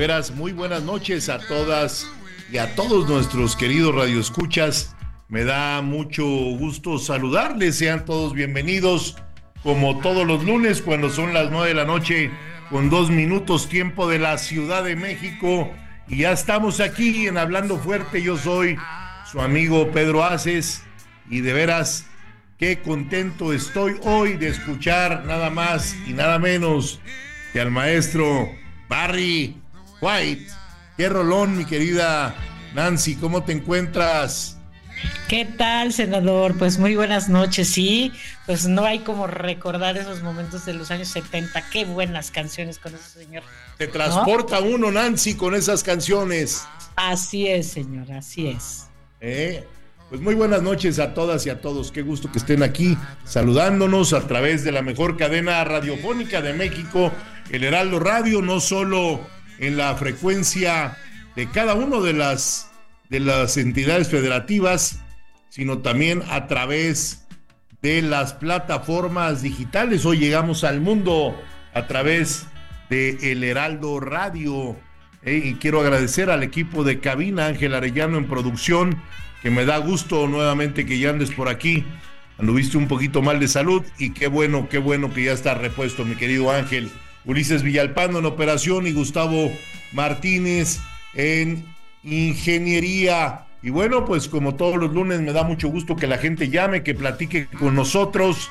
Veras, muy buenas noches a todas y a todos nuestros queridos radioescuchas. Me da mucho gusto saludarles, sean todos bienvenidos como todos los lunes cuando son las nueve de la noche con dos minutos tiempo de la Ciudad de México y ya estamos aquí en Hablando Fuerte. Yo soy su amigo Pedro Aces y de veras qué contento estoy hoy de escuchar nada más y nada menos que al maestro Barry White. Qué rolón, mi querida Nancy, ¿cómo te encuentras? ¿Qué tal, senador? Pues muy buenas noches, sí. Pues no hay como recordar esos momentos de los años 70. Qué buenas canciones con ese señor. Te transporta uno, Nancy, con esas canciones. Así es, señor, así es. ¿Eh? Pues muy buenas noches a todas y a todos. Qué gusto que estén aquí saludándonos a través de la mejor cadena radiofónica de México, el Heraldo Radio, no solo en la frecuencia de cada una de las de las entidades federativas, sino también a través de las plataformas digitales. Hoy llegamos al mundo a través de El Heraldo Radio. Eh, y quiero agradecer al equipo de cabina, Ángel Arellano en producción, que me da gusto nuevamente que ya andes por aquí. Anduviste un poquito mal de salud y qué bueno, qué bueno que ya está repuesto, mi querido Ángel. Ulises Villalpando en operación y Gustavo Martínez en ingeniería. Y bueno, pues como todos los lunes me da mucho gusto que la gente llame, que platique con nosotros.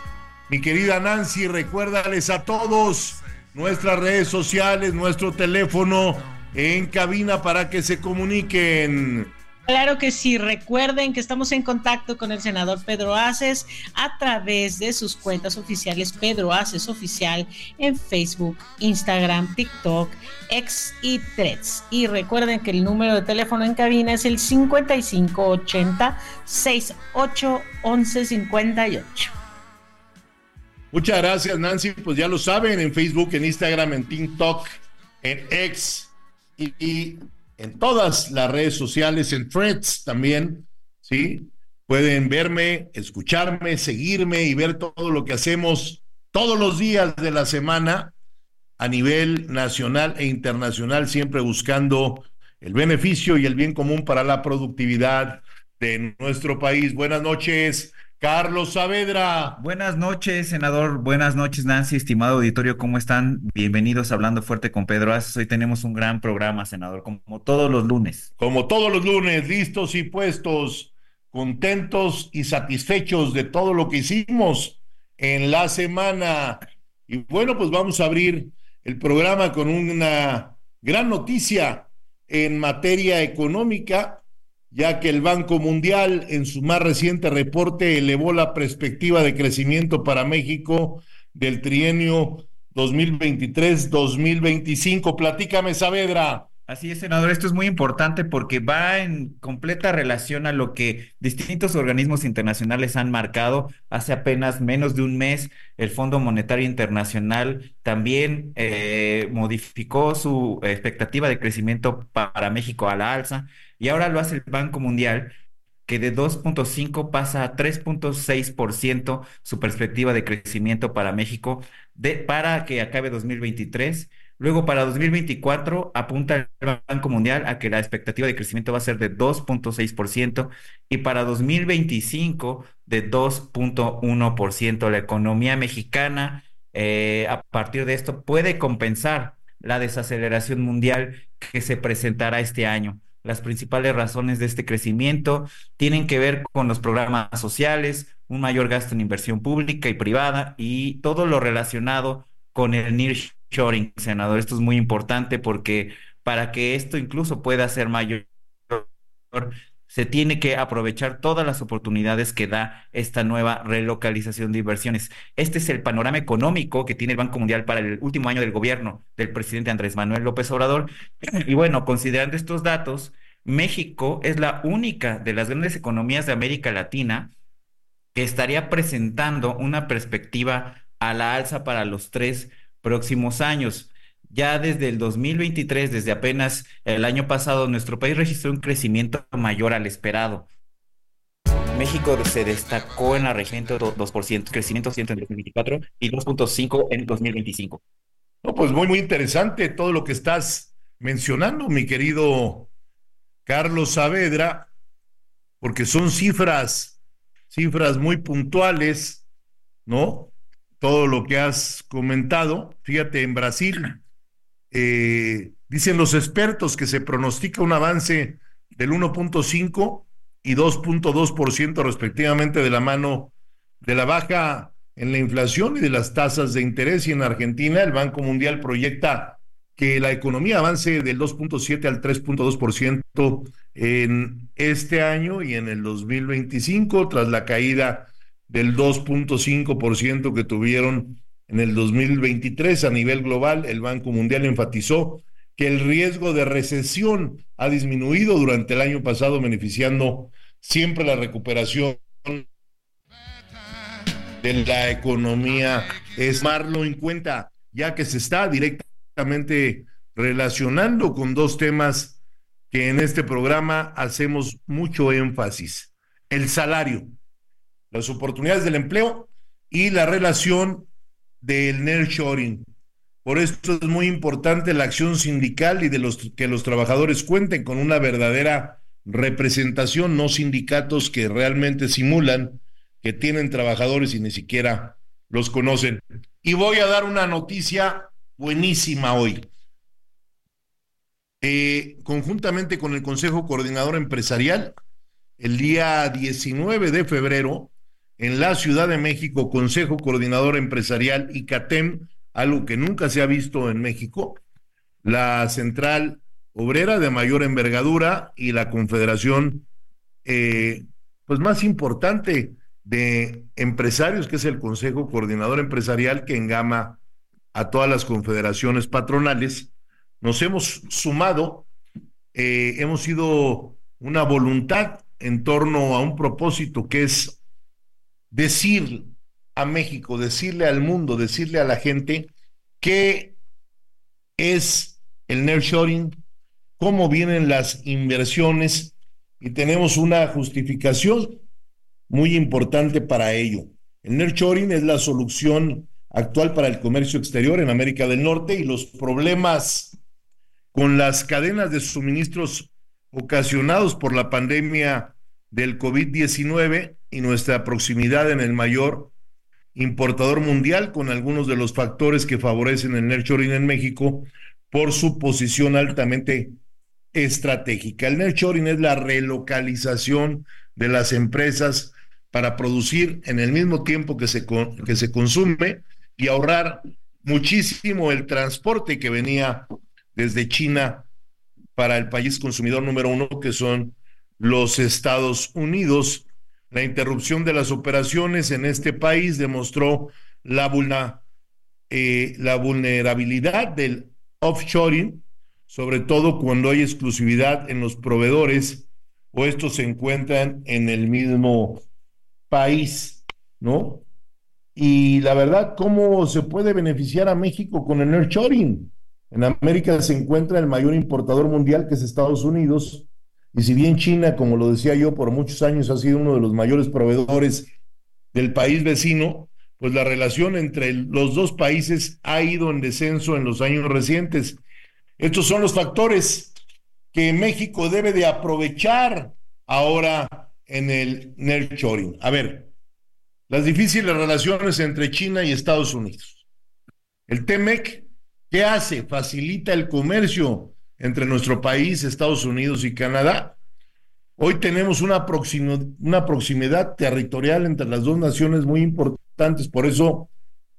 Mi querida Nancy, recuérdales a todos nuestras redes sociales, nuestro teléfono en cabina para que se comuniquen. Claro que sí, recuerden que estamos en contacto con el senador Pedro Aces a través de sus cuentas oficiales Pedro Aces Oficial en Facebook, Instagram, TikTok, X y Threads. Y recuerden que el número de teléfono en cabina es el 5580 68 58. Muchas gracias, Nancy. Pues ya lo saben, en Facebook, en Instagram, en TikTok, en X y en todas las redes sociales, en Threads también, ¿sí? Pueden verme, escucharme, seguirme y ver todo lo que hacemos todos los días de la semana a nivel nacional e internacional, siempre buscando el beneficio y el bien común para la productividad de nuestro país. Buenas noches, Carlos Saavedra. Buenas noches, senador. Buenas noches, Nancy, estimado auditorio. ¿Cómo están? Bienvenidos a Hablando Fuerte con Pedro Aces. Hoy tenemos un gran programa, senador, como todos los lunes. Como todos los lunes, listos y puestos, contentos y satisfechos de todo lo que hicimos en la semana. Y bueno, pues vamos a abrir el programa con una gran noticia en materia económica ya que el Banco Mundial en su más reciente reporte elevó la perspectiva de crecimiento para México del trienio 2023-2025. Platícame, Saavedra. Así es, senador. Esto es muy importante porque va en completa relación a lo que distintos organismos internacionales han marcado. Hace apenas menos de un mes, el Fondo Monetario Internacional también eh, modificó su expectativa de crecimiento para México a la alza y ahora lo hace el Banco Mundial, que de 2.5 pasa a 3.6% su perspectiva de crecimiento para México de, para que acabe 2023. Luego, para 2024, apunta el Banco Mundial a que la expectativa de crecimiento va a ser de 2.6% y para 2025 de 2.1%. La economía mexicana, eh, a partir de esto, puede compensar la desaceleración mundial que se presentará este año. Las principales razones de este crecimiento tienen que ver con los programas sociales, un mayor gasto en inversión pública y privada y todo lo relacionado con el nearshoring, senador. Esto es muy importante porque para que esto incluso pueda ser mayor, se tiene que aprovechar todas las oportunidades que da esta nueva relocalización de inversiones. Este es el panorama económico que tiene el Banco Mundial para el último año del gobierno del presidente Andrés Manuel López Obrador. Y bueno, considerando estos datos, México es la única de las grandes economías de América Latina que estaría presentando una perspectiva a la alza para los tres próximos años. Ya desde el 2023, desde apenas el año pasado, nuestro país registró un crecimiento mayor al esperado. México se destacó en la región de 2%, crecimiento en 2024 y 2.5 en 2025. No, pues muy, muy interesante todo lo que estás mencionando, mi querido Carlos Saavedra, porque son cifras, cifras muy puntuales, ¿no? Todo lo que has comentado. Fíjate, en Brasil, eh, dicen los expertos que se pronostica un avance del 1.5 y 2.2% respectivamente de la mano de la baja en la inflación y de las tasas de interés. Y en Argentina el Banco Mundial proyecta que la economía avance del 2.7 al 3.2% en este año y en el 2025 tras la caída del 2.5% que tuvieron en el 2023, a nivel global, el Banco Mundial enfatizó que el riesgo de recesión ha disminuido durante el año pasado, beneficiando siempre la recuperación de la economía. Es marlo en cuenta, ya que se está directamente relacionando con dos temas que en este programa hacemos mucho énfasis. El salario, las oportunidades del empleo y la relación del nearshoring. Por esto es muy importante la acción sindical y de los que los trabajadores cuenten con una verdadera representación, no sindicatos que realmente simulan que tienen trabajadores y ni siquiera los conocen. Y voy a dar una noticia buenísima hoy. Eh, conjuntamente con el Consejo Coordinador Empresarial, el día 19 de febrero en la Ciudad de México, Consejo Coordinador Empresarial y CATEM, algo que nunca se ha visto en México, la Central Obrera de mayor envergadura y la Confederación eh, pues más importante de empresarios, que es el Consejo Coordinador Empresarial que engama a todas las confederaciones patronales. Nos hemos sumado, eh, hemos sido una voluntad en torno a un propósito que es decir a México, decirle al mundo, decirle a la gente qué es el nearshoring, cómo vienen las inversiones y tenemos una justificación muy importante para ello. El nearshoring es la solución actual para el comercio exterior en América del Norte y los problemas con las cadenas de suministros ocasionados por la pandemia del COVID-19 y nuestra proximidad en el mayor importador mundial con algunos de los factores que favorecen el nurturing en México por su posición altamente estratégica. El nurturing es la relocalización de las empresas para producir en el mismo tiempo que se, que se consume y ahorrar muchísimo el transporte que venía desde China para el país consumidor número uno, que son los Estados Unidos la interrupción de las operaciones en este país demostró la, eh, la vulnerabilidad del offshoring, sobre todo cuando hay exclusividad en los proveedores o estos se encuentran en el mismo país, ¿no? Y la verdad, ¿cómo se puede beneficiar a México con el nearshoring? En América se encuentra el mayor importador mundial, que es Estados Unidos, y si bien China, como lo decía yo, por muchos años ha sido uno de los mayores proveedores del país vecino, pues la relación entre los dos países ha ido en descenso en los años recientes. Estos son los factores que México debe de aprovechar ahora en el nurturing. A ver, las difíciles relaciones entre China y Estados Unidos. El TEMEC ¿Qué hace? Facilita el comercio entre nuestro país, Estados Unidos y Canadá. Hoy tenemos una, proximidad territorial entre las dos naciones muy importantes, por eso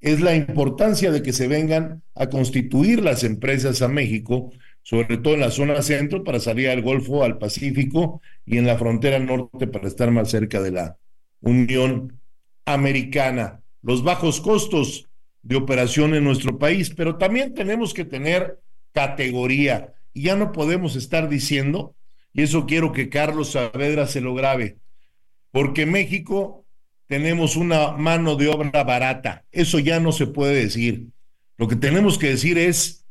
es la importancia de que se vengan a constituir las empresas a México, sobre todo en la zona centro para salir al Golfo, al Pacífico y en la frontera norte para estar más cerca de la Unión Americana. Los bajos costos de operación en nuestro país, pero también tenemos que tener categoría y ya no podemos estar diciendo, y eso quiero que Carlos Saavedra se lo grabe, porque México tenemos una mano de obra barata, eso ya no se puede decir. Lo que tenemos que decir es,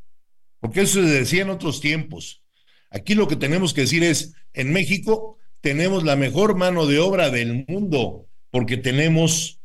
porque eso se decía en otros tiempos, aquí lo que tenemos que decir es, en México tenemos la mejor mano de obra del mundo, porque tenemos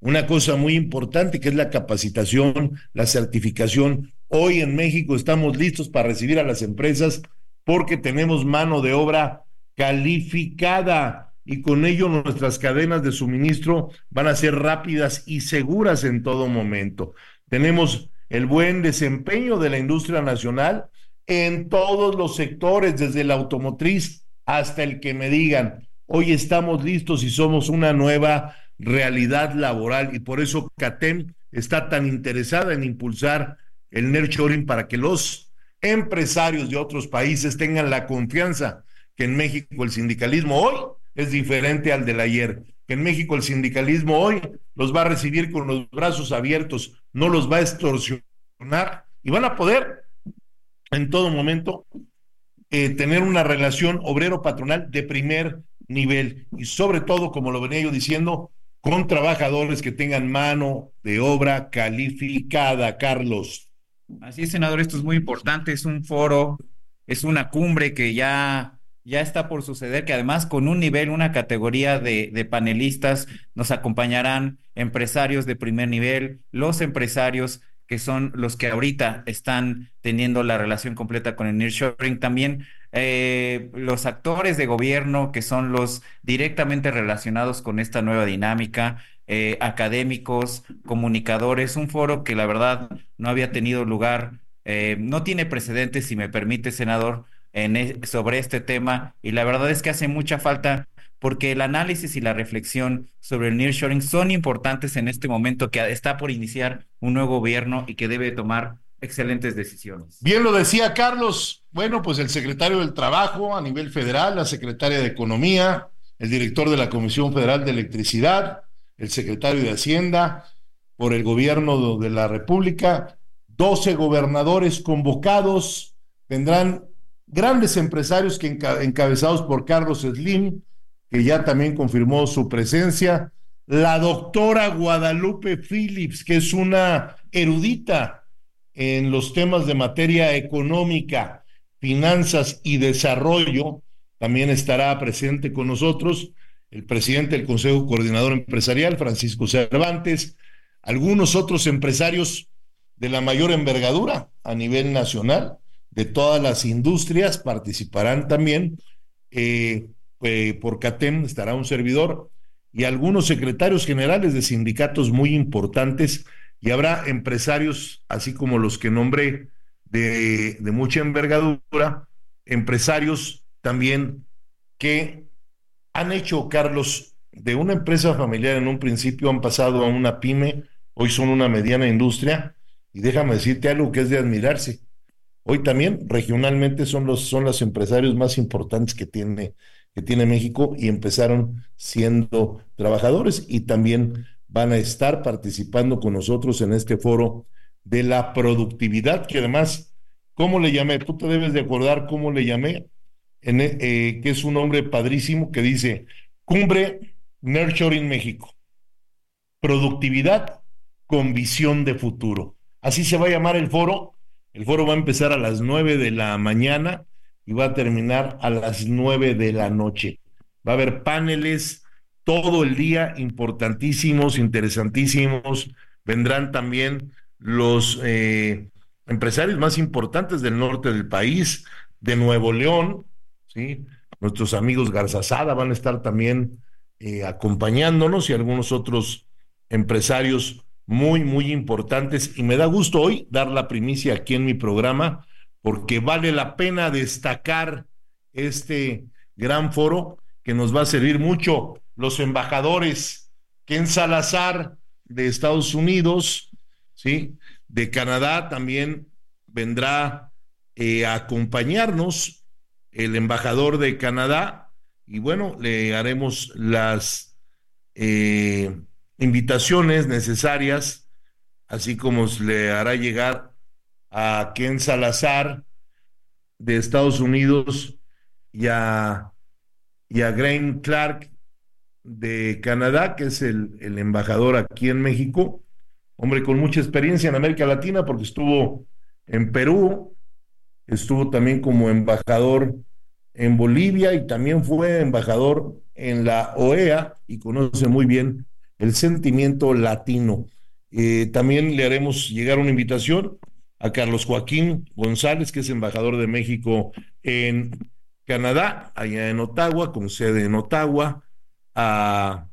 una cosa muy importante que es la capacitación, la certificación. Hoy en México estamos listos para recibir a las empresas porque tenemos mano de obra calificada y con ello nuestras cadenas de suministro van a ser rápidas y seguras en todo momento. Tenemos el buen desempeño de la industria nacional en todos los sectores, desde la automotriz hasta el que me digan, hoy estamos listos y somos una nueva realidad laboral y por eso CATEM está tan interesada en impulsar el nurturing para que los empresarios de otros países tengan la confianza que en México el sindicalismo hoy es diferente al del ayer, que en México el sindicalismo hoy los va a recibir con los brazos abiertos, no los va a extorsionar y van a poder en todo momento eh, tener una relación obrero-patronal de primer nivel y sobre todo, como lo venía yo diciendo, con trabajadores que tengan mano de obra calificada, Carlos. Así es, senador, esto es muy importante, es un foro, es una cumbre que ya, ya está por suceder, que además con un nivel, una categoría de, panelistas nos acompañarán empresarios de primer nivel, los empresarios que son los que ahorita están teniendo la relación completa con el nearshoring, también eh, los actores de gobierno que son los directamente relacionados con esta nueva dinámica, eh, académicos, comunicadores, un foro que la verdad no había tenido lugar, eh, no tiene precedentes, si me permite, senador, en, e, sobre este tema, y la verdad es que hace mucha falta porque el análisis y la reflexión sobre el nearshoring son importantes en este momento que está por iniciar un nuevo gobierno y que debe tomar excelentes decisiones. Bien lo decía Carlos. Bueno, pues el secretario del Trabajo a nivel federal, la secretaria de Economía, el director de la Comisión Federal de Electricidad, el secretario de Hacienda, por el gobierno de la República, 12 gobernadores convocados, tendrán grandes empresarios que encabezados por Carlos Slim, que ya también confirmó su presencia, la doctora Guadalupe Phillips, que es una erudita en los temas de materia económica, finanzas y desarrollo, también estará presente con nosotros el presidente del Consejo Coordinador Empresarial, Francisco Cervantes, algunos otros empresarios de la mayor envergadura a nivel nacional, de todas las industrias, participarán también. Eh, eh, por CATEM estará un servidor y algunos secretarios generales de sindicatos muy importantes y habrá empresarios, así como los que nombré, de, de mucha envergadura, empresarios también que han hecho, Carlos, de una empresa familiar en un principio han pasado a una pyme, hoy son una mediana industria, y déjame decirte algo que es de admirarse. Hoy también regionalmente son los, son los empresarios más importantes que tiene que tiene México y empezaron siendo trabajadores y también van a estar participando con nosotros en este foro de la productividad, que además, ¿cómo le llamé? Tú te debes de acordar cómo le llamé, eh, que es un hombre padrísimo que dice, Cumbre Nurturing México, productividad con visión de futuro. Así se va a llamar el foro. El foro va a empezar a las nueve de la mañana y va a terminar a las nueve de la noche. Va a haber paneles todo el día importantísimos, interesantísimos. Vendrán también los eh, empresarios más importantes del norte del país, de Nuevo León, ¿sí? Nuestros amigos Garzazada van a estar también eh, acompañándonos y algunos otros empresarios muy, muy importantes y me da gusto hoy dar la primicia aquí en mi programa porque vale la pena destacar este gran foro que nos va a servir mucho. Los embajadores, Ken Salazar de Estados Unidos, ¿sí? De Canadá también vendrá eh, a acompañarnos el embajador de Canadá. Y bueno, le haremos las eh, invitaciones necesarias, así como le hará llegar a Ken Salazar de Estados Unidos y a, y a Grain Clark de Canadá, que es el, el embajador aquí en México, hombre con mucha experiencia en América Latina porque estuvo en Perú, estuvo también como embajador en Bolivia y también fue embajador en la OEA y conoce muy bien el sentimiento latino. Eh, también le haremos llegar una invitación a Carlos Joaquín González, que es embajador de México en Canadá, allá en Ottawa, con sede en Ottawa, a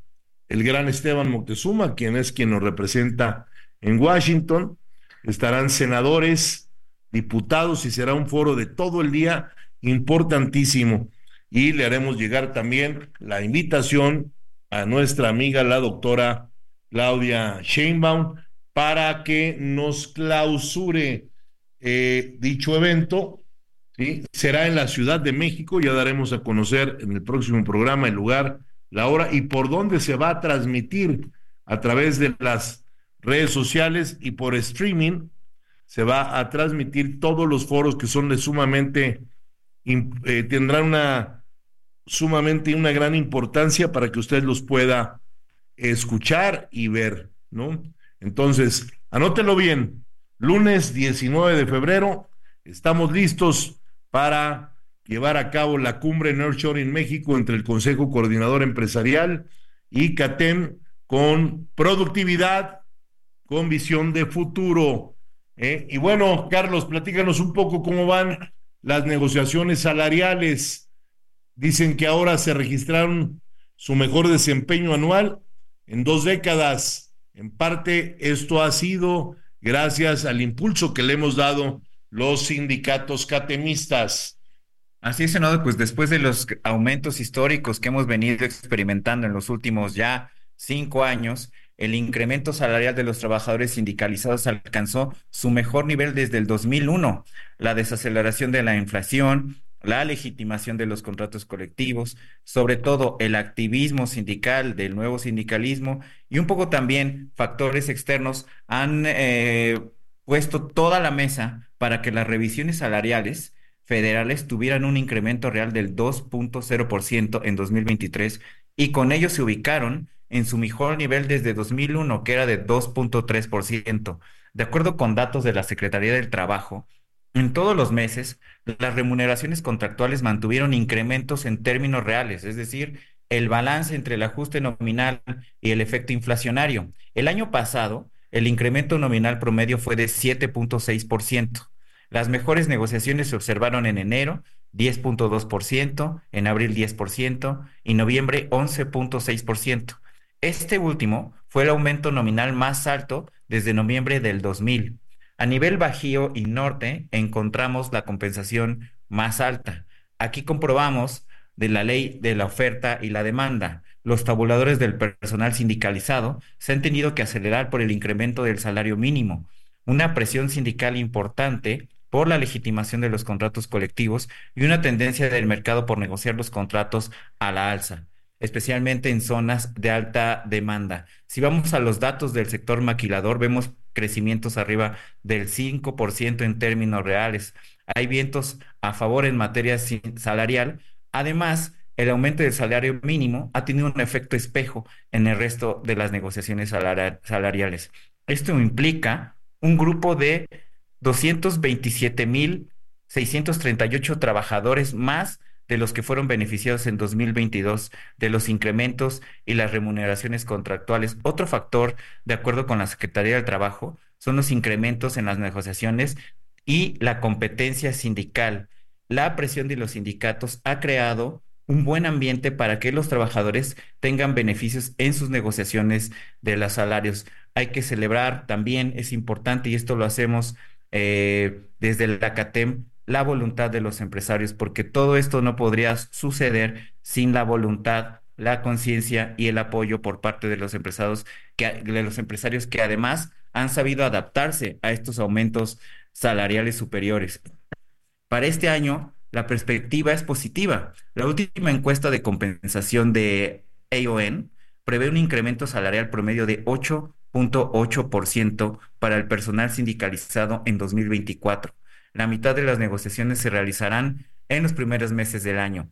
el gran Esteban Moctezuma, quien es quien nos representa en Washington. Estarán senadores, diputados y será un foro de todo el día importantísimo. Y le haremos llegar también la invitación a nuestra amiga, la doctora Claudia Sheinbaum, para que nos clausure eh, dicho evento. ¿sí? Será en la Ciudad de México, ya daremos a conocer en el próximo programa el lugar, la hora y por dónde se va a transmitir a través de las redes sociales y por streaming. Se va a transmitir todos los foros que son de sumamente, eh, tendrán una sumamente una gran importancia para que usted los pueda escuchar y ver, ¿no? Entonces, anótelo bien, lunes 19 de febrero, estamos listos para llevar a cabo la cumbre en México entre el Consejo Coordinador Empresarial y CATEM con productividad, con visión de futuro. ¿Eh? Y bueno, Carlos, platícanos un poco cómo van las negociaciones salariales Dicen que ahora se registraron su mejor desempeño anual en dos décadas. En parte esto ha sido gracias al impulso que le hemos dado los sindicatos catemistas. Así es, senador, pues después de los aumentos históricos que hemos venido experimentando en los últimos ya cinco años, el incremento salarial de los trabajadores sindicalizados alcanzó su mejor nivel desde el 2001. La desaceleración de la inflación, la legitimación de los contratos colectivos, sobre todo el activismo sindical del nuevo sindicalismo y un poco también factores externos han eh, puesto toda la mesa para que las revisiones salariales federales tuvieran un incremento real del 2.0% en 2023 y con ello se ubicaron en su mejor nivel desde 2001, que era de 2.3%. De acuerdo con datos de la Secretaría del Trabajo, en todos los meses, las remuneraciones contractuales mantuvieron incrementos en términos reales, es decir, el balance entre el ajuste nominal y el efecto inflacionario. El año pasado, el incremento nominal promedio fue de 7.6%. Las mejores negociaciones se observaron en enero, 10.2%, en abril 10% y noviembre 11.6%. Este último fue el aumento nominal más alto desde noviembre del 2000. A nivel Bajío y Norte encontramos la compensación más alta. Aquí comprobamos de la ley de la oferta y la demanda. Los tabuladores del personal sindicalizado se han tenido que acelerar por el incremento del salario mínimo, una presión sindical importante por la legitimación de los contratos colectivos y una tendencia del mercado por negociar los contratos a la alza especialmente en zonas de alta demanda. Si vamos a los datos del sector maquilador, vemos crecimientos arriba del 5% en términos reales. Hay vientos a favor en materia salarial. Además, el aumento del salario mínimo ha tenido un efecto espejo en el resto de las negociaciones salariales. Esto implica un grupo de 227.638 trabajadores más de los que fueron beneficiados en 2022 de los incrementos y las remuneraciones contractuales. Otro factor, de acuerdo con la Secretaría del Trabajo, son los incrementos en las negociaciones y la competencia sindical. La presión de los sindicatos ha creado un buen ambiente para que los trabajadores tengan beneficios en sus negociaciones de los salarios. Hay que celebrar también, es importante, y esto lo hacemos eh, desde la CATEM, la voluntad de los empresarios, porque todo esto no podría suceder sin la voluntad, la conciencia y el apoyo por parte de los empresarios que, de los empresarios que además han sabido adaptarse a estos aumentos salariales superiores. Para este año, la perspectiva es positiva. La última encuesta de compensación de AON prevé un incremento salarial promedio de 8.8% para el personal sindicalizado en 2024. La mitad de las negociaciones se realizarán en los primeros meses del año.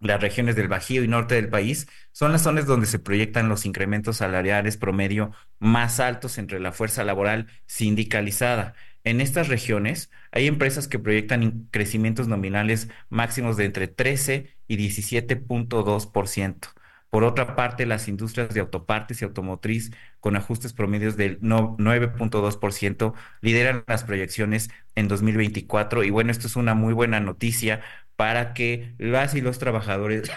Las regiones del Bajío y norte del país son las zonas donde se proyectan los incrementos salariales promedio más altos entre la fuerza laboral sindicalizada. En estas regiones hay empresas que proyectan crecimientos nominales máximos de entre 13 y 17.2%. Por otra parte, las industrias de autopartes y automotriz con ajustes promedios del 9.2% lideran las proyecciones en 2024. Y bueno, esto es una muy buena noticia para que las y los trabajadores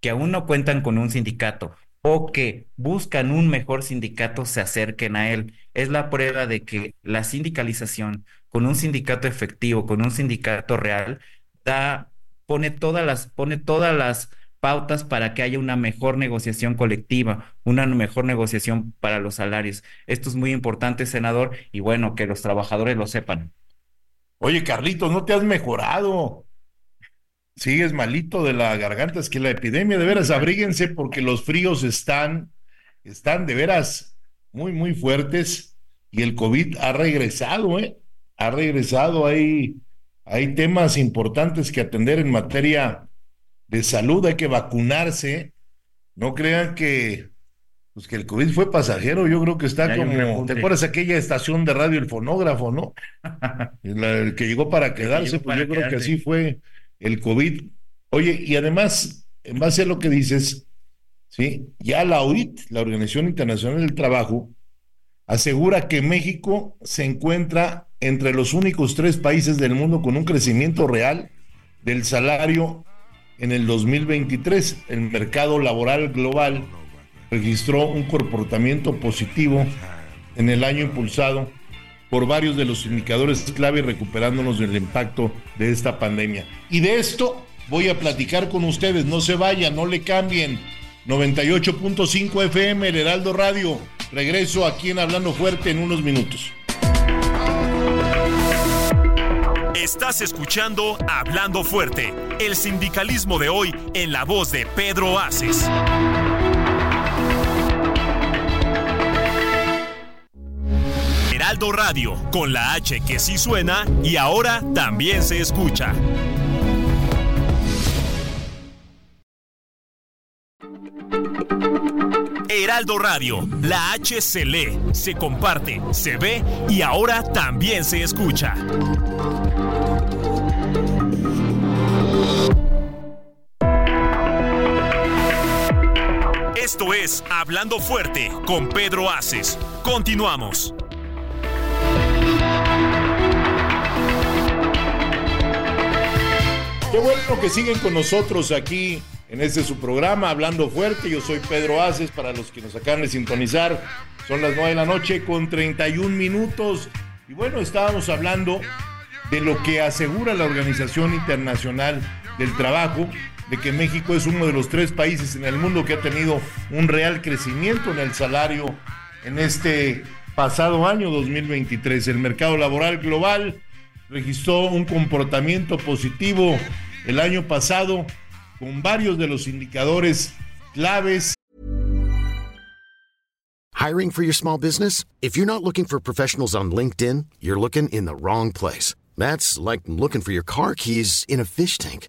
que aún no cuentan con un sindicato o que buscan un mejor sindicato se acerquen a él. Es la prueba de que la sindicalización con un sindicato efectivo, con un sindicato real, da, pone todas las, pone todas las pautas para que haya una mejor negociación colectiva, una mejor negociación para los salarios. Esto es muy importante, senador, y bueno, que los trabajadores lo sepan. Oye, Carlitos, no te has mejorado. Sigues malito de la garganta, es que la epidemia, de veras, abríguense porque los fríos están, están de veras muy, muy fuertes y el COVID ha regresado, ¿eh? Ha regresado, hay, hay temas importantes que atender en materia de salud, hay que vacunarse. No crean que, pues que el COVID fue pasajero, yo creo que está como, ¿te acuerdas aquella estación de radio, el fonógrafo, no? el que llegó para quedarse, pues yo creo que así fue el COVID. Oye, y además, en base a lo que dices, ¿sí? ya la OIT, la Organización Internacional del Trabajo, asegura que México se encuentra entre los únicos tres países del mundo con un crecimiento real del salario en el 2023. El mercado laboral global registró un comportamiento positivo en el año impulsado por varios de los indicadores clave recuperándonos del impacto de esta pandemia. Y de esto voy a platicar con ustedes, no se vayan, no le cambien. 98.5 FM, el Heraldo Radio. Regreso aquí en Hablando Fuerte en unos minutos. Estás escuchando Hablando Fuerte, el sindicalismo de hoy en la voz de Pedro Aces. Heraldo Radio, con la H que sí suena y ahora también se escucha. Heraldo Radio, la H se lee, se comparte, se ve y ahora también se escucha. Esto es Hablando Fuerte con Pedro Aces. Continuamos. Qué bueno que siguen con nosotros aquí en este su programa, Hablando Fuerte. Yo soy Pedro Aces, para los que nos acaban de sintonizar. Son las 9 de la noche con 31 minutos. Y bueno, estábamos hablando de lo que asegura la Organización Internacional del Trabajo, de que México es uno de los tres países en el mundo que ha tenido un real crecimiento en el salario en este pasado año 2023. El mercado laboral global registró un comportamiento positivo el año pasado con varios de los indicadores claves. Hiring for your small business? If you're not looking for professionals on LinkedIn, you're looking in the wrong place. That's like looking for your car keys in a fish tank.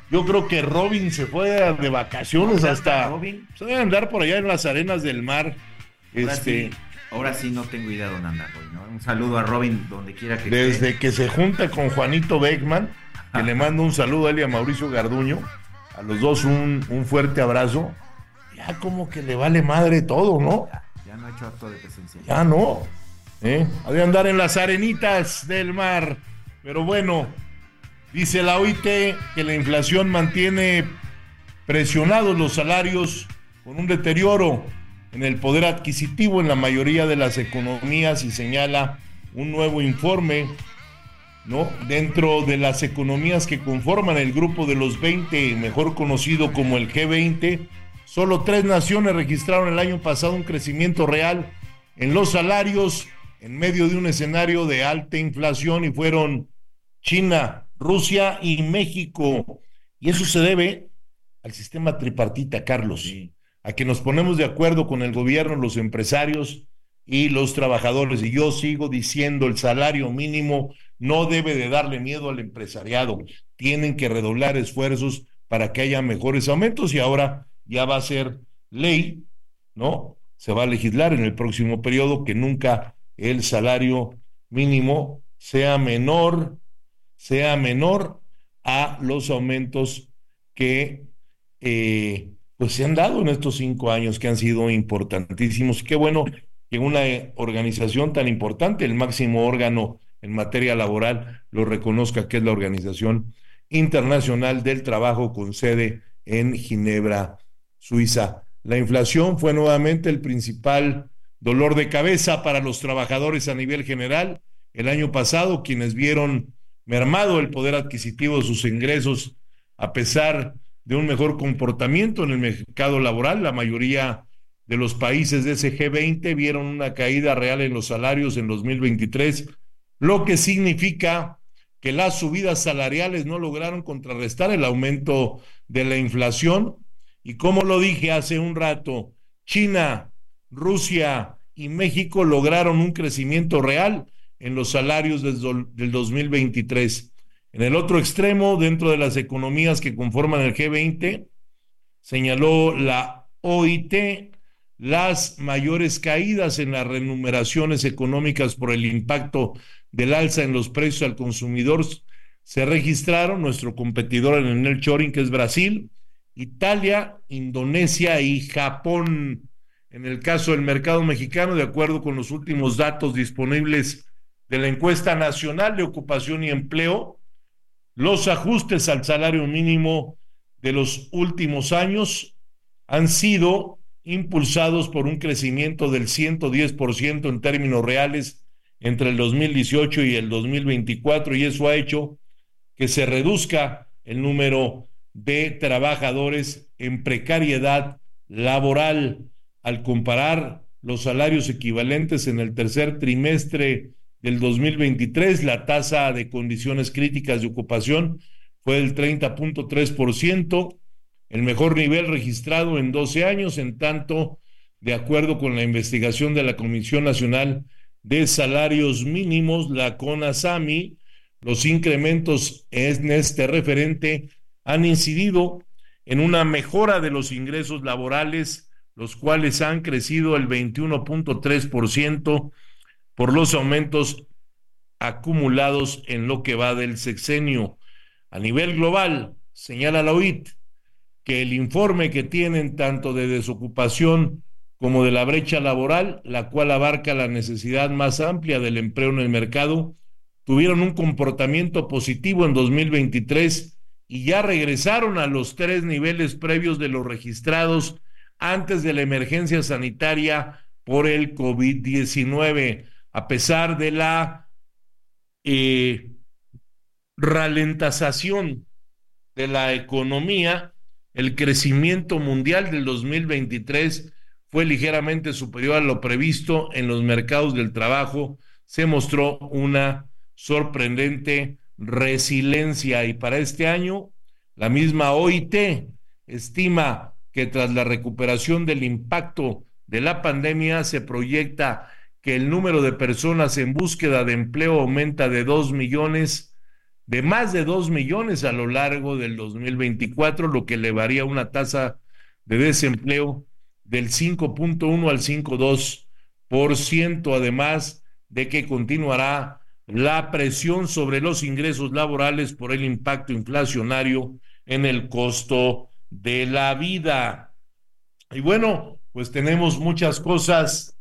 Yo creo que Robin se fue de vacaciones hasta. Robin? Se debe andar por allá en las arenas del mar. Ahora, este, sí, ahora sí no tengo idea de dónde anda Un saludo a Robin donde quiera que Desde que se junta con Juanito Beckman, que le mando un saludo a él y a Mauricio Garduño. A los dos un, un fuerte abrazo. Ya como que le vale madre todo, ¿no? Ya, no ha hecho acto de presencia. Ya no. ¿eh? Ha de andar en las arenitas del mar. Pero bueno, dice la OIT que la inflación mantiene presionados los salarios con un deterioro en el poder adquisitivo en la mayoría de las economías y señala un nuevo informe ¿no? dentro de las economías que conforman el grupo de los 20, mejor conocido como el G20, solo tres naciones registraron el año pasado un crecimiento real en los salarios en medio de un escenario de alta inflación y fueron China, Rusia y México. Y eso se debe al sistema tripartita, Carlos, a que nos ponemos de acuerdo con el gobierno, los empresarios y los trabajadores. Y yo sigo diciendo, el salario mínimo no debe de darle miedo al empresariado. Tienen que redoblar esfuerzos para que haya mejores aumentos y ahora ya va a ser ley, ¿no? Se va a legislar en el próximo periodo que nunca el salario mínimo sea menor, sea menor a los aumentos que eh, pues se han dado en estos cinco años que han sido importantísimos. Qué bueno que una organización tan importante, el máximo órgano en materia laboral, lo reconozca que es la Organización Internacional del Trabajo con sede en Ginebra, Suiza. La inflación fue nuevamente el principal dolor de cabeza para los trabajadores a nivel general. El año pasado, quienes vieron mermado el poder adquisitivo de sus ingresos a pesar de un mejor comportamiento en el mercado laboral, la mayoría de los países de ese G20 vieron una caída real en los salarios en 2023, lo que significa que las subidas salariales no lograron contrarrestar el aumento de la inflación. Y como lo dije hace un rato, China, Rusia y México lograron un crecimiento real en los salarios del 2023. En el otro extremo, dentro de las economías que conforman el G20, señaló la OIT las mayores caídas en las remuneraciones económicas por el impacto del alza en los precios al consumidor se registraron. Nuestro competidor en el Choring, que es Brasil, Italia, Indonesia y Japón. En el caso del mercado mexicano, de acuerdo con los últimos datos disponibles de la encuesta nacional de ocupación y empleo, los ajustes al salario mínimo de los últimos años han sido impulsados por un crecimiento del 110% en términos reales entre el 2018 y el 2024 y eso ha hecho que se reduzca el número de trabajadores en precariedad laboral. Al comparar los salarios equivalentes en el tercer trimestre del 2023, la tasa de condiciones críticas de ocupación fue del 30.3%, el mejor nivel registrado en 12 años, en tanto, de acuerdo con la investigación de la Comisión Nacional de Salarios Mínimos, la CONASAMI, los incrementos en este referente han incidido en una mejora de los ingresos laborales los cuales han crecido el 21.3% por los aumentos acumulados en lo que va del sexenio. A nivel global, señala la OIT que el informe que tienen tanto de desocupación como de la brecha laboral, la cual abarca la necesidad más amplia del empleo en el mercado, tuvieron un comportamiento positivo en 2023 y ya regresaron a los tres niveles previos de los registrados antes de la emergencia sanitaria por el COVID-19, a pesar de la eh, ralentización de la economía, el crecimiento mundial del 2023 fue ligeramente superior a lo previsto. En los mercados del trabajo, se mostró una sorprendente resiliencia y para este año la misma OIT estima que tras la recuperación del impacto de la pandemia se proyecta que el número de personas en búsqueda de empleo aumenta de 2 millones de más de 2 millones a lo largo del 2024, lo que elevaría una tasa de desempleo del 5.1 al 5.2%, además de que continuará la presión sobre los ingresos laborales por el impacto inflacionario en el costo de la vida. Y bueno, pues tenemos muchas cosas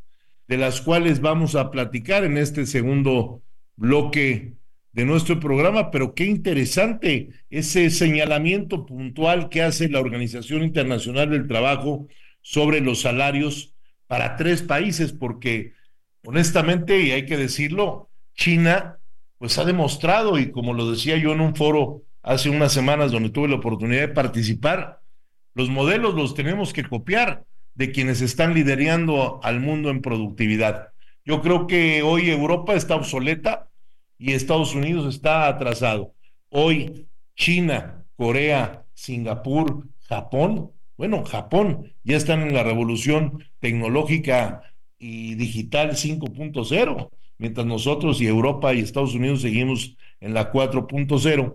de las cuales vamos a platicar en este segundo bloque de nuestro programa, pero qué interesante ese señalamiento puntual que hace la Organización Internacional del Trabajo sobre los salarios para tres países, porque honestamente, y hay que decirlo, China pues ha demostrado, y como lo decía yo en un foro hace unas semanas donde tuve la oportunidad de participar, los modelos los tenemos que copiar de quienes están liderando al mundo en productividad. Yo creo que hoy Europa está obsoleta y Estados Unidos está atrasado. Hoy China, Corea, Singapur, Japón, bueno, Japón ya están en la revolución tecnológica y digital 5.0, mientras nosotros y Europa y Estados Unidos seguimos en la 4.0.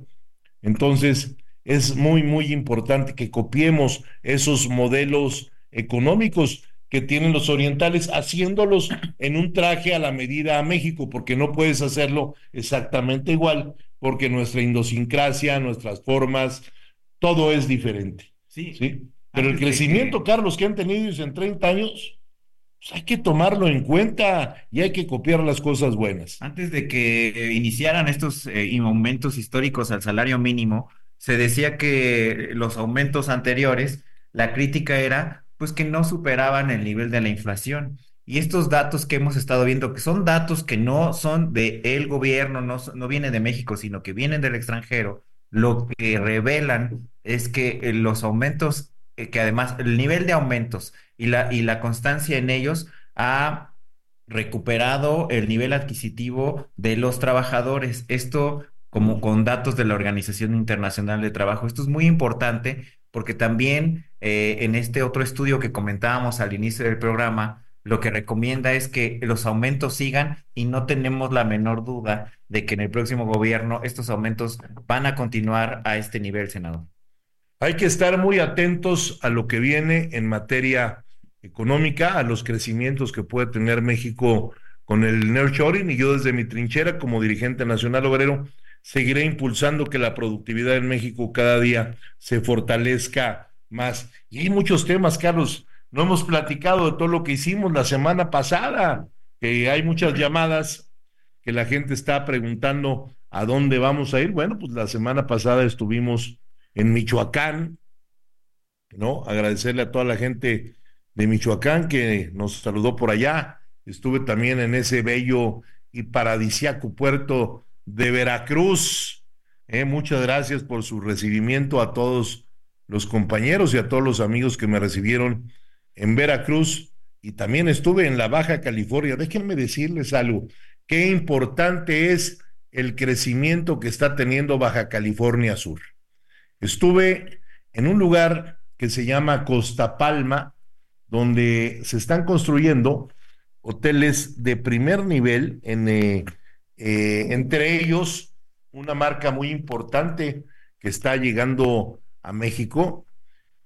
Entonces, es muy, muy importante que copiemos esos modelos económicos que tienen los orientales, haciéndolos en un traje a la medida a México, porque no puedes hacerlo exactamente igual, porque nuestra idiosincrasia, nuestras formas, todo es diferente. Sí. ¿sí? Pero el crecimiento, Carlos, que han tenido en 30 años, pues hay que tomarlo en cuenta y hay que copiar las cosas buenas. Antes de que iniciaran estos eh, aumentos históricos al salario mínimo, se decía que los aumentos anteriores, la crítica era pues que no superaban el nivel de la inflación. Y estos datos que hemos estado viendo, que son datos que no son del el gobierno, no, no vienen de México, sino que vienen del extranjero, lo que revelan es que eh, los aumentos, eh, que además el nivel de aumentos y la, y la constancia en ellos ha recuperado el nivel adquisitivo de los trabajadores. Esto como con datos de la Organización Internacional de Trabajo. Esto es muy importante porque también eh, en este otro estudio que comentábamos al inicio del programa, lo que recomienda es que los aumentos sigan y no tenemos la menor duda de que en el próximo gobierno estos aumentos van a continuar a este nivel, senador. Hay que estar muy atentos a lo que viene en materia económica, a los crecimientos que puede tener México con el nearshoring y yo desde mi trinchera como dirigente nacional obrero seguiré impulsando que la productividad en México cada día se fortalezca más. Y hay muchos temas, Carlos. No hemos platicado de todo lo que hicimos la semana pasada, que hay muchas llamadas que la gente está preguntando a dónde vamos a ir. Bueno, pues la semana pasada estuvimos en Michoacán, ¿no? Agradecerle a toda la gente de Michoacán que nos saludó por allá. Estuve también en ese bello y paradisiaco puerto de Veracruz. Eh, muchas gracias por su recibimiento a todos los compañeros y a todos los amigos que me recibieron en Veracruz. Y también estuve en la Baja California. Déjenme decirles algo. Qué importante es el crecimiento que está teniendo Baja California Sur. Estuve en un lugar que se llama Costa Palma, donde se están construyendo hoteles de primer nivel. Eh, eh, entre ellos una marca muy importante que está llegando a México.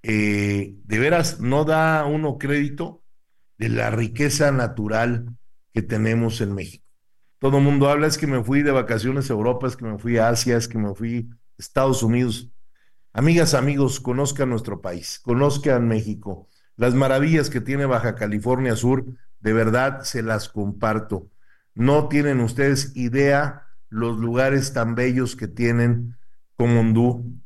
Eh, de veras, no da uno crédito de la riqueza natural que tenemos en México. Todo el mundo habla, es que me fui de vacaciones a Europa, es que me fui a Asia, es que me fui a Estados Unidos. Amigas, amigos, conozcan nuestro país, conozcan México. Las maravillas que tiene Baja California Sur, de verdad se las comparto. No tienen ustedes idea los lugares tan bellos que tienen como Hondú,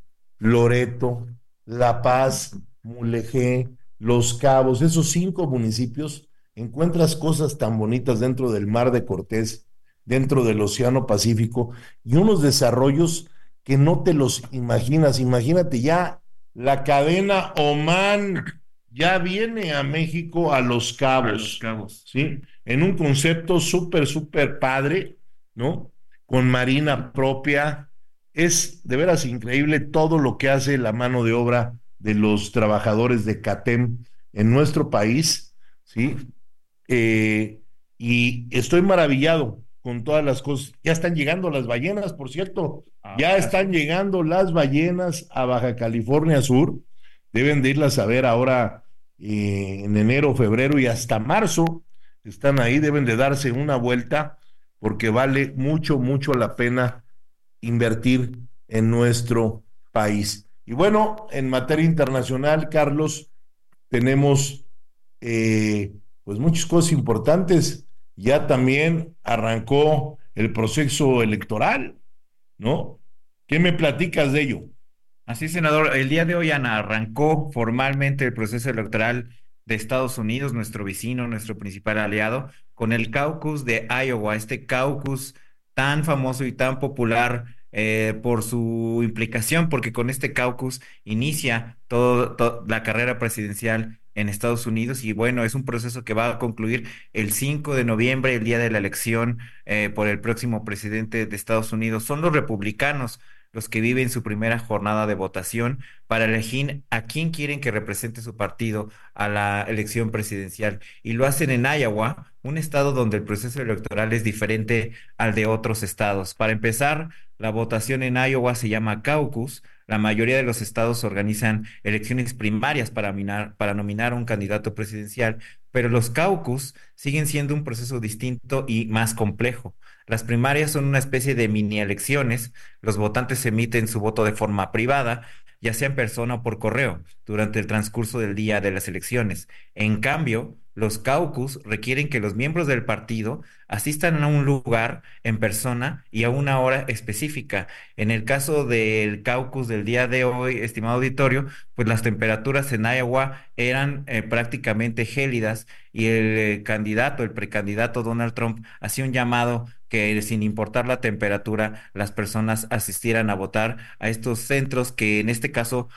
Loreto, La Paz, Mulegé, Los Cabos, esos cinco municipios, encuentras cosas tan bonitas dentro del mar de Cortés, dentro del Océano Pacífico y unos desarrollos que no te los imaginas. Imagínate ya la cadena Oman ya viene a México a Los Cabos. A los Cabos. ¿sí? en un concepto súper, súper padre, ¿no? Con marina propia. Es de veras increíble todo lo que hace la mano de obra de los trabajadores de CATEM en nuestro país, ¿sí? Eh, y estoy maravillado con todas las cosas. Ya están llegando las ballenas, por cierto. Ah, ya están llegando las ballenas a Baja California Sur. Deben de irlas a ver ahora eh, en enero, febrero y hasta marzo. Están ahí, deben de darse una vuelta porque vale mucho, mucho la pena invertir en nuestro país. Y bueno, en materia internacional, Carlos, tenemos eh, pues muchas cosas importantes. Ya también arrancó el proceso electoral, ¿no? ¿Qué me platicas de ello? Así, senador, el día de hoy Ana, arrancó formalmente el proceso electoral de Estados Unidos, nuestro vecino, nuestro principal aliado, con el caucus de Iowa, este caucus tan famoso y tan popular eh, por su implicación, porque con este caucus inicia toda la carrera presidencial en Estados Unidos y bueno, es un proceso que va a concluir el 5 de noviembre, el día de la elección eh, por el próximo presidente de Estados Unidos. Son los republicanos los que viven su primera jornada de votación para elegir a quién quieren que represente su partido a la elección presidencial. Y lo hacen en Iowa, un estado donde el proceso electoral es diferente al de otros estados. Para empezar, la votación en Iowa se llama caucus. La mayoría de los estados organizan elecciones primarias para, para nominar a un candidato presidencial, pero los caucus siguen siendo un proceso distinto y más complejo. Las primarias son una especie de mini elecciones. Los votantes emiten su voto de forma privada, ya sea en persona o por correo, durante el transcurso del día de las elecciones. En cambio, los caucus requieren que los miembros del partido asistan a un lugar en persona y a una hora específica. En el caso del caucus del día de hoy, estimado auditorio, pues las temperaturas en Iowa eran eh, prácticamente gélidas y el eh, candidato, el precandidato Donald Trump, hacía un llamado que sin importar la temperatura, las personas asistieran a votar a estos centros que en este caso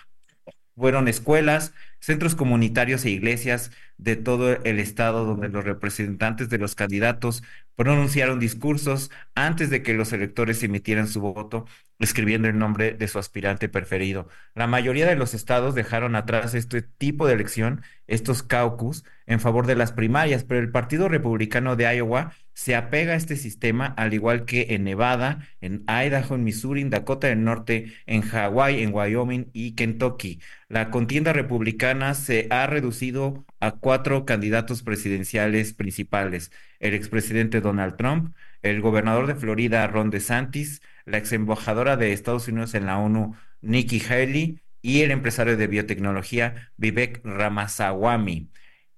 fueron escuelas, centros comunitarios e iglesias de todo el estado donde los representantes de los candidatos pronunciaron discursos antes de que los electores emitieran su voto, escribiendo el nombre de su aspirante preferido. La mayoría de los estados dejaron atrás este tipo de elección, estos caucus, en favor de las primarias, pero el Partido Republicano de Iowa se apega a este sistema, al igual que en Nevada, en Idaho, en Missouri, en Dakota del Norte, en Hawái, en Wyoming y Kentucky. La contienda republicana se ha reducido a cuatro candidatos presidenciales principales. El expresidente Donald Trump, el gobernador de Florida Ron DeSantis, la ex embajadora de Estados Unidos en la ONU Nikki Haley y el empresario de biotecnología Vivek Ramaswamy.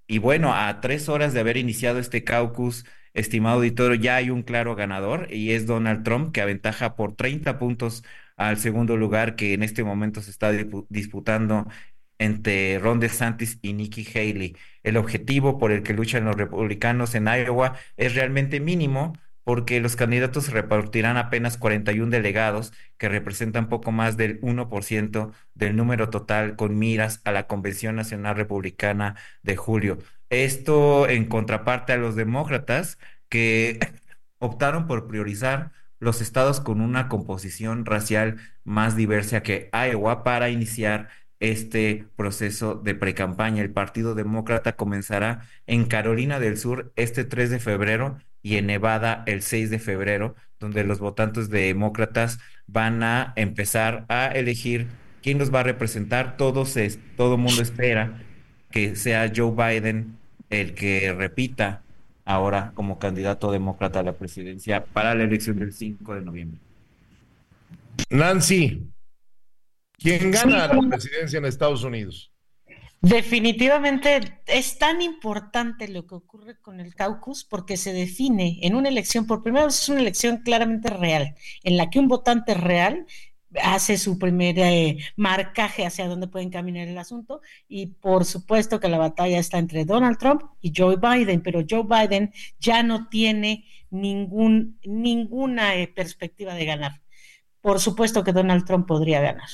Y bueno, a tres horas de haber iniciado este caucus estimado auditorio, ya hay un claro ganador y es Donald Trump, que aventaja por 30 puntos al segundo lugar que en este momento se está disputando entre Ron DeSantis y Nikki Haley. El objetivo por el que luchan los republicanos en Iowa es realmente mínimo porque los candidatos repartirán apenas 41 delegados que representan poco más del 1% del número total con miras a la Convención Nacional Republicana de julio. Esto en contraparte a los demócratas que optaron por priorizar los estados con una composición racial más diversa que Iowa para iniciar este proceso de precampaña. El Partido Demócrata comenzará en Carolina del Sur este 3 de febrero y en Nevada el 6 de febrero, donde los votantes demócratas van a empezar a elegir quién los va a representar. Todos es, todo mundo espera que sea Joe Biden el que repita ahora como candidato demócrata a la presidencia para la elección del 5 de noviembre. Nancy, ¿quién gana la presidencia en Estados Unidos? Definitivamente es tan importante lo que ocurre con el caucus porque se define en una elección, por primera vez es una elección claramente real, en la que un votante real hace su primer eh, marcaje hacia dónde pueden caminar el asunto y por supuesto que la batalla está entre Donald Trump y Joe Biden, pero Joe Biden ya no tiene ningún, ninguna eh, perspectiva de ganar. Por supuesto que Donald Trump podría ganar.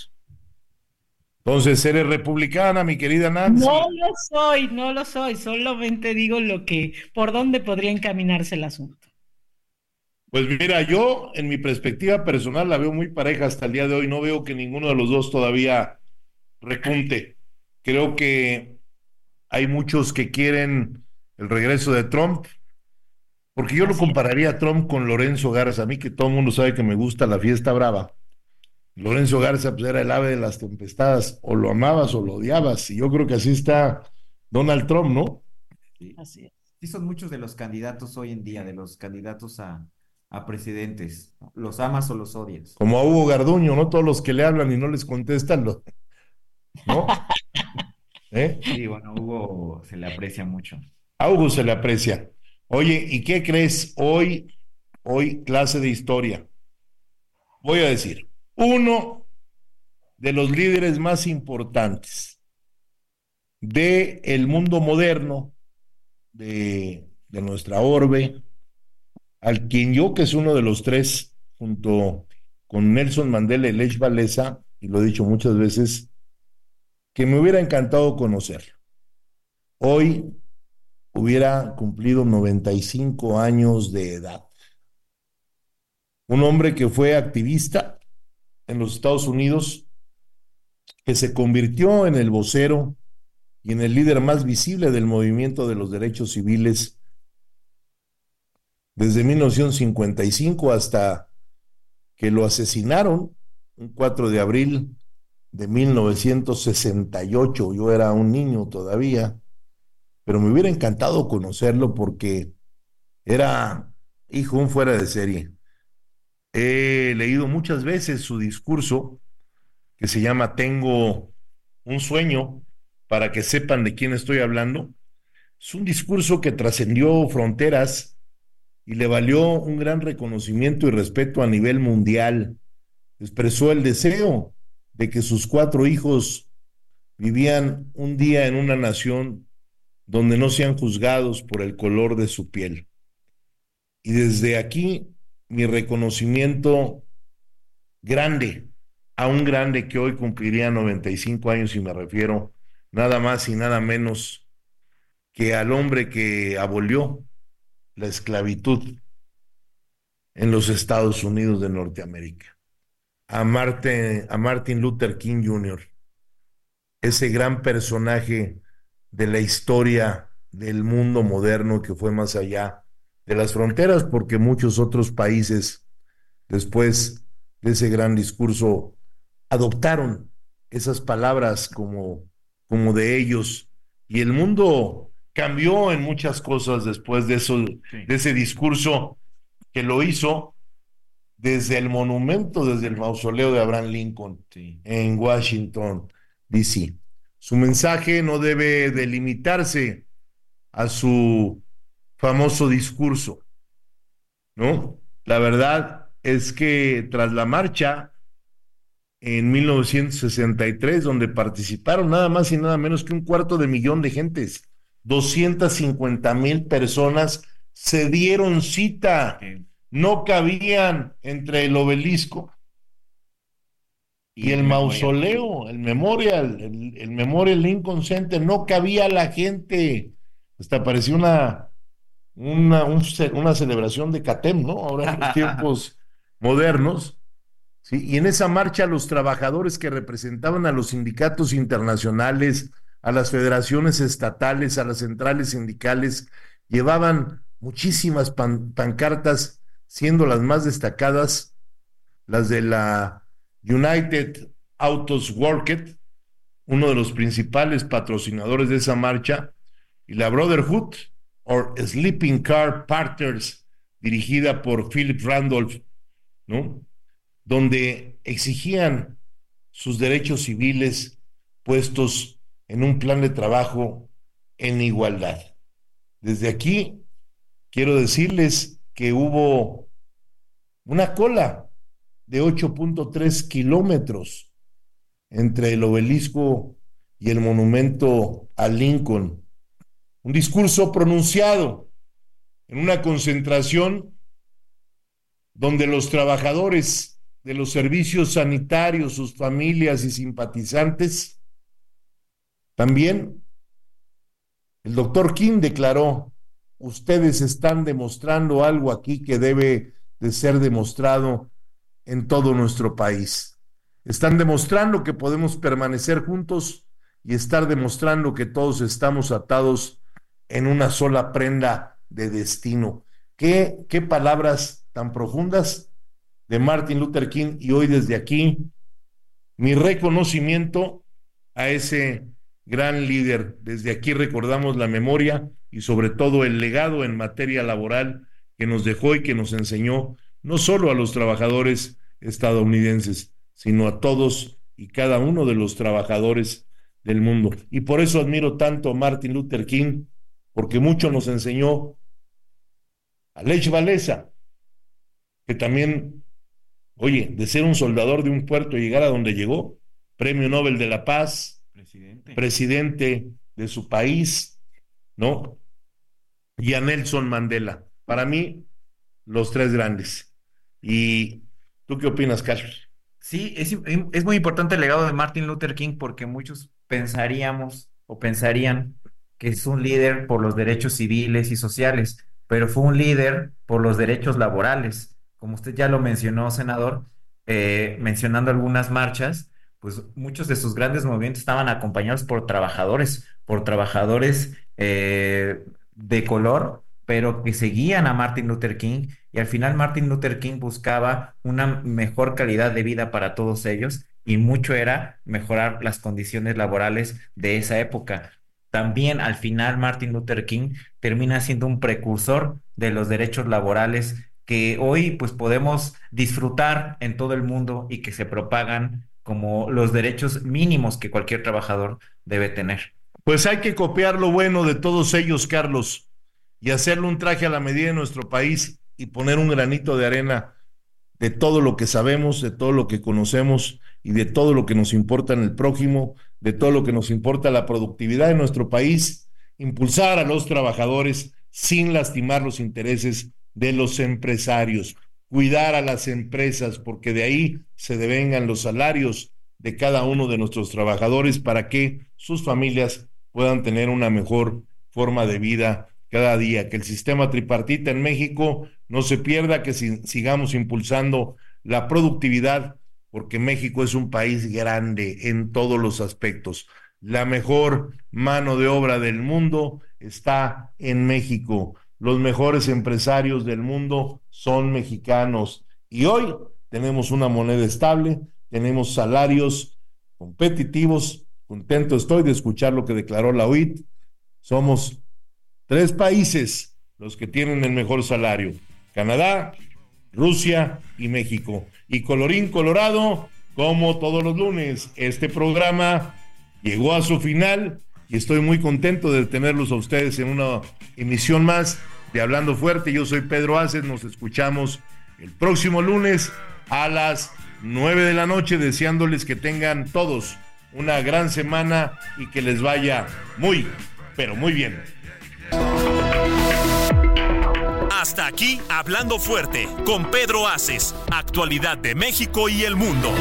Entonces, eres republicana, mi querida Nancy. No lo soy, no lo soy, solamente digo lo que, por dónde podría encaminarse el asunto. Pues mira, yo en mi perspectiva personal la veo muy pareja hasta el día de hoy. No veo que ninguno de los dos todavía repunte. Creo que hay muchos que quieren el regreso de Trump. Porque yo lo compararía a Trump con Lorenzo Garza. A mí que todo el mundo sabe que me gusta la fiesta brava. Lorenzo Garza pues, era el ave de las tempestades. O lo amabas o lo odiabas. Y yo creo que así está Donald Trump, ¿no? Sí. Así es. Sí, son muchos de los candidatos hoy en día, de los candidatos a, a presidentes. ¿Los amas o los odias? Como a Hugo Garduño, ¿no? Todos los que le hablan y no les contestan, ¿no? ¿Eh? Sí, bueno, Hugo se le aprecia mucho. A Hugo se le aprecia. Oye, ¿y qué crees? Hoy, hoy, clase de historia. Voy a decir, uno de los líderes más importantes de el mundo moderno, de, de nuestra orbe, al quien yo, que es uno de los tres, junto con Nelson Mandela y Lech Walesa, y lo he dicho muchas veces, que me hubiera encantado conocer. Hoy hubiera cumplido 95 años de edad. Un hombre que fue activista en los Estados Unidos, que se convirtió en el vocero y en el líder más visible del movimiento de los derechos civiles desde 1955 hasta que lo asesinaron un 4 de abril de 1968. Yo era un niño todavía pero me hubiera encantado conocerlo porque era hijo un fuera de serie. He leído muchas veces su discurso que se llama Tengo un sueño para que sepan de quién estoy hablando. Es un discurso que trascendió fronteras y le valió un gran reconocimiento y respeto a nivel mundial. Expresó el deseo de que sus cuatro hijos vivían un día en una nación donde no sean juzgados por el color de su piel. Y desde aquí mi reconocimiento grande, a un grande que hoy cumpliría 95 años y me refiero nada más y nada menos que al hombre que abolió la esclavitud en los Estados Unidos de Norteamérica, a Martin, a Martin Luther King Jr., ese gran personaje de la historia del mundo moderno que fue más allá de las fronteras, porque muchos otros países, después de ese gran discurso, adoptaron esas palabras como, como de ellos, y el mundo cambió en muchas cosas después de, eso, de ese discurso que lo hizo desde el monumento, desde el mausoleo de Abraham Lincoln en Washington, D.C. Su mensaje no debe delimitarse a su famoso discurso, ¿no? La verdad es que tras la marcha en 1963, donde participaron nada más y nada menos que un cuarto de millón de gentes, 250 mil personas se dieron cita, no cabían entre el obelisco y el mausoleo, el memorial, el, memorial Lincoln Center, no cabía la gente. Hasta parecía una, una, una celebración de CATEM, ¿no? Ahora en los tiempos modernos. ¿sí? Y en esa marcha los trabajadores que representaban a los sindicatos internacionales, a las federaciones estatales, a las centrales sindicales, llevaban muchísimas pancartas, siendo las más destacadas las de la United Autos Worked, uno de los principales patrocinadores de esa marcha, y la Brotherhood, or Sleeping Car Partners, dirigida por Philip Randolph, ¿no? Donde exigían sus derechos civiles puestos en un plan de trabajo en igualdad. Desde aquí quiero decirles que hubo una cola de 8.3 kilómetros entre el obelisco y el monumento a Lincoln. Un discurso pronunciado en una concentración donde los trabajadores de los servicios sanitarios, sus familias y simpatizantes, también el doctor King declaró, ustedes están demostrando algo aquí que debe de ser demostrado en todo nuestro país. Están demostrando que podemos permanecer juntos y estar demostrando que todos estamos atados en una sola prenda de destino. qué, qué palabras tan profundas de Martin Luther King y hoy desde aquí mi reconocimiento a ese gran líder. Desde aquí recordamos la memoria y sobre todo el legado en materia laboral que nos dejó y que nos enseñó no solo a los trabajadores estadounidenses, sino a todos y cada uno de los trabajadores del mundo. Y por eso admiro tanto a Martin Luther King, porque mucho nos enseñó a Lech Walesa, que también, oye, de ser un soldador de un puerto y llegar a donde llegó, Premio Nobel de la Paz, presidente, presidente de su país, ¿no? Y a Nelson Mandela. Para mí, los tres grandes. ¿Y tú qué opinas, Carlos? Sí, es, es muy importante el legado de Martin Luther King porque muchos pensaríamos o pensarían que es un líder por los derechos civiles y sociales, pero fue un líder por los derechos laborales. Como usted ya lo mencionó, senador, eh, mencionando algunas marchas, pues muchos de sus grandes movimientos estaban acompañados por trabajadores, por trabajadores eh, de color, pero que seguían a Martin Luther King y al final Martin Luther King buscaba una mejor calidad de vida para todos ellos y mucho era mejorar las condiciones laborales de esa época. También al final Martin Luther King termina siendo un precursor de los derechos laborales que hoy pues podemos disfrutar en todo el mundo y que se propagan como los derechos mínimos que cualquier trabajador debe tener. Pues hay que copiar lo bueno de todos ellos, Carlos, y hacerle un traje a la medida de nuestro país y poner un granito de arena de todo lo que sabemos, de todo lo que conocemos y de todo lo que nos importa en el prójimo, de todo lo que nos importa la productividad de nuestro país, impulsar a los trabajadores sin lastimar los intereses de los empresarios, cuidar a las empresas, porque de ahí se devengan los salarios de cada uno de nuestros trabajadores para que sus familias puedan tener una mejor forma de vida cada día, que el sistema tripartita en México no se pierda, que sigamos impulsando la productividad, porque México es un país grande en todos los aspectos. La mejor mano de obra del mundo está en México. Los mejores empresarios del mundo son mexicanos. Y hoy tenemos una moneda estable, tenemos salarios competitivos. Contento estoy de escuchar lo que declaró la OIT. Somos tres países los que tienen el mejor salario. Canadá, Rusia y México. Y colorín colorado, como todos los lunes, este programa llegó a su final y estoy muy contento de tenerlos a ustedes en una emisión más de Hablando Fuerte. Yo soy Pedro Aces, nos escuchamos el próximo lunes a las 9 de la noche, deseándoles que tengan todos una gran semana y que les vaya muy, pero muy bien. Hasta aquí, Hablando Fuerte, con Pedro Aces, actualidad de México y el mundo.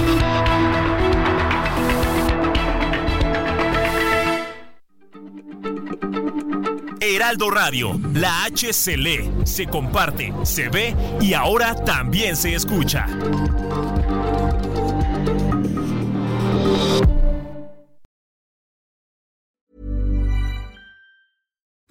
Heraldo Radio, la H se lee, se comparte, se ve y ahora también se escucha.